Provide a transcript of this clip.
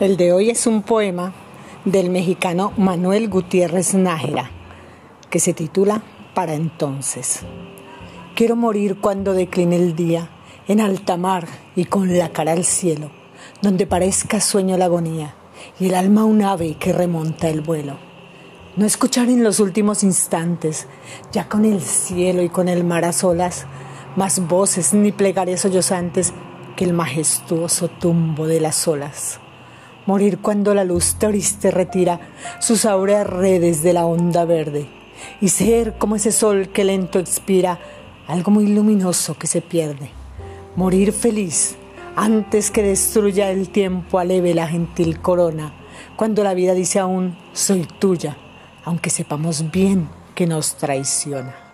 El de hoy es un poema del mexicano Manuel Gutiérrez Nájera, que se titula Para entonces. Quiero morir cuando decline el día, en alta mar y con la cara al cielo, donde parezca sueño la agonía y el alma un ave que remonta el vuelo. No escuchar en los últimos instantes, ya con el cielo y con el mar a solas, más voces ni plegarias sollozantes que el majestuoso tumbo de las olas morir cuando la luz triste retira sus áureas redes de la onda verde, y ser como ese sol que lento expira, algo muy luminoso que se pierde. Morir feliz antes que destruya el tiempo aleve la gentil corona, cuando la vida dice aún, soy tuya, aunque sepamos bien que nos traiciona.